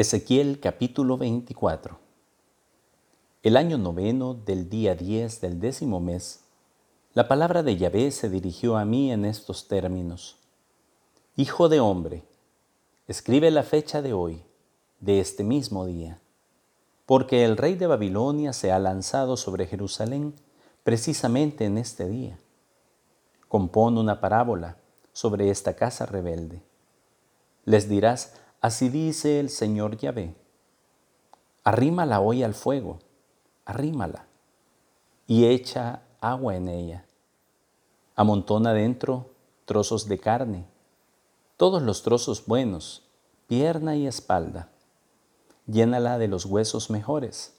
Ezequiel capítulo 24 El año noveno del día 10 del décimo mes, la palabra de Yahvé se dirigió a mí en estos términos. Hijo de hombre, escribe la fecha de hoy, de este mismo día, porque el rey de Babilonia se ha lanzado sobre Jerusalén precisamente en este día. Compón una parábola sobre esta casa rebelde. Les dirás, Así dice el Señor Yahvé. Arrímala hoy al fuego, arrímala, y echa agua en ella. Amontona dentro trozos de carne, todos los trozos buenos, pierna y espalda. Llénala de los huesos mejores.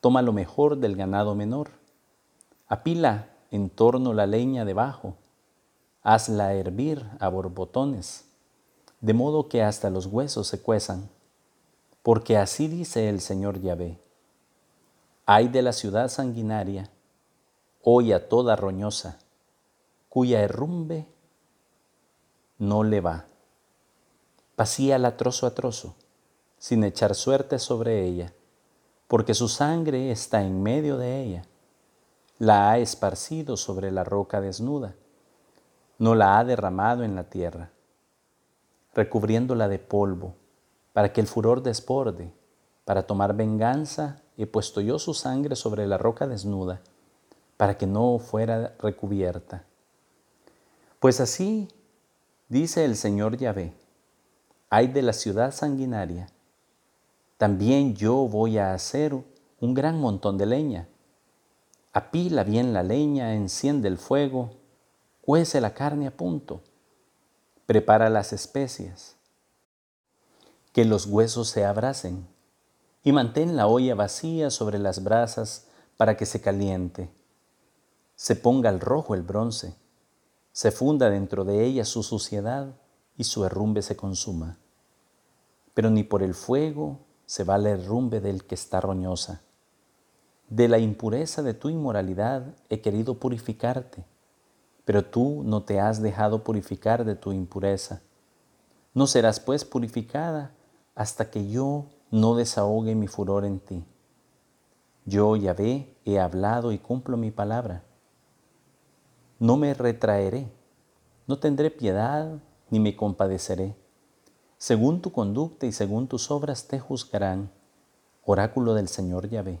Toma lo mejor del ganado menor. Apila en torno la leña debajo. Hazla hervir a borbotones de modo que hasta los huesos se cuezan, porque así dice el Señor Yahvé. Hay de la ciudad sanguinaria, a toda roñosa, cuya herrumbe no le va. Pasíala trozo a trozo, sin echar suerte sobre ella, porque su sangre está en medio de ella. La ha esparcido sobre la roca desnuda, no la ha derramado en la tierra recubriéndola de polvo, para que el furor desborde, para tomar venganza, he puesto yo su sangre sobre la roca desnuda, para que no fuera recubierta. Pues así dice el Señor Yahvé, hay de la ciudad sanguinaria, también yo voy a hacer un gran montón de leña. Apila bien la leña, enciende el fuego, cuece la carne a punto prepara las especias, que los huesos se abracen, y mantén la olla vacía sobre las brasas para que se caliente. Se ponga al rojo el bronce, se funda dentro de ella su suciedad y su herrumbe se consuma. Pero ni por el fuego se va el herrumbe del que está roñosa. De la impureza de tu inmoralidad he querido purificarte pero tú no te has dejado purificar de tu impureza. No serás pues purificada hasta que yo no desahogue mi furor en ti. Yo, Yahvé, he hablado y cumplo mi palabra. No me retraeré, no tendré piedad ni me compadeceré. Según tu conducta y según tus obras te juzgarán. Oráculo del Señor Yahvé.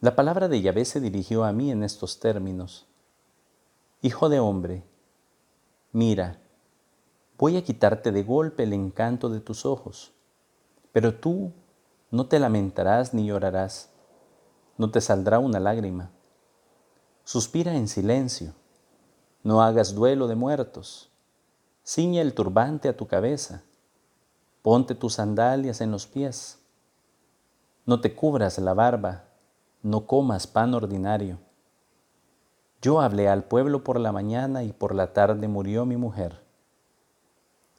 La palabra de Yahvé se dirigió a mí en estos términos. Hijo de hombre, mira, voy a quitarte de golpe el encanto de tus ojos, pero tú no te lamentarás ni llorarás, no te saldrá una lágrima. Suspira en silencio, no hagas duelo de muertos, ciña el turbante a tu cabeza, ponte tus sandalias en los pies, no te cubras la barba, no comas pan ordinario yo hablé al pueblo por la mañana y por la tarde murió mi mujer.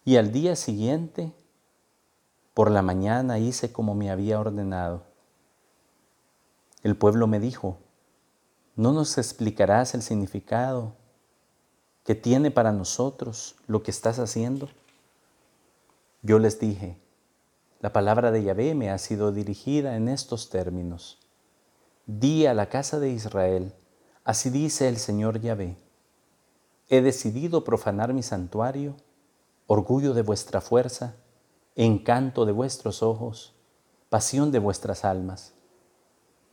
Y al día siguiente, por la mañana hice como me había ordenado. El pueblo me dijo, ¿no nos explicarás el significado que tiene para nosotros lo que estás haciendo? Yo les dije, la palabra de Yahvé me ha sido dirigida en estos términos. Di a la casa de Israel, Así dice el Señor Yahvé, he decidido profanar mi santuario, orgullo de vuestra fuerza, encanto de vuestros ojos, pasión de vuestras almas.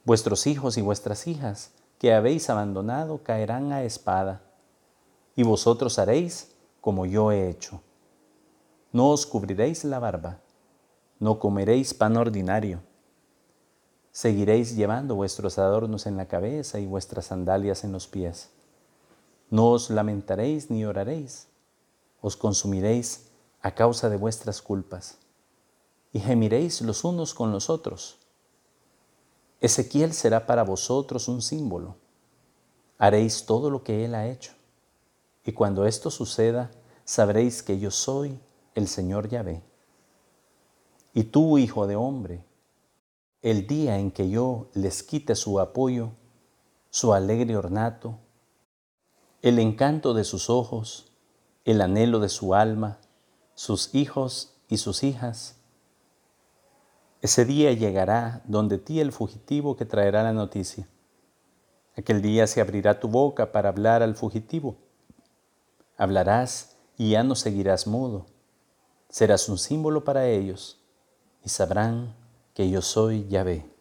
Vuestros hijos y vuestras hijas que habéis abandonado caerán a espada, y vosotros haréis como yo he hecho. No os cubriréis la barba, no comeréis pan ordinario Seguiréis llevando vuestros adornos en la cabeza y vuestras sandalias en los pies. No os lamentaréis ni oraréis, os consumiréis a causa de vuestras culpas, y gemiréis los unos con los otros. Ezequiel será para vosotros un símbolo. Haréis todo lo que él ha hecho, y cuando esto suceda, sabréis que yo soy el Señor Yahvé. Y tú, hijo de hombre, el día en que yo les quite su apoyo, su alegre ornato, el encanto de sus ojos, el anhelo de su alma, sus hijos y sus hijas, Ese día llegará donde ti el fugitivo que traerá la noticia. Aquel día se abrirá tu boca para hablar al fugitivo. Hablarás y ya no seguirás mudo. Serás un símbolo para ellos y sabrán que yo soy Yahvé.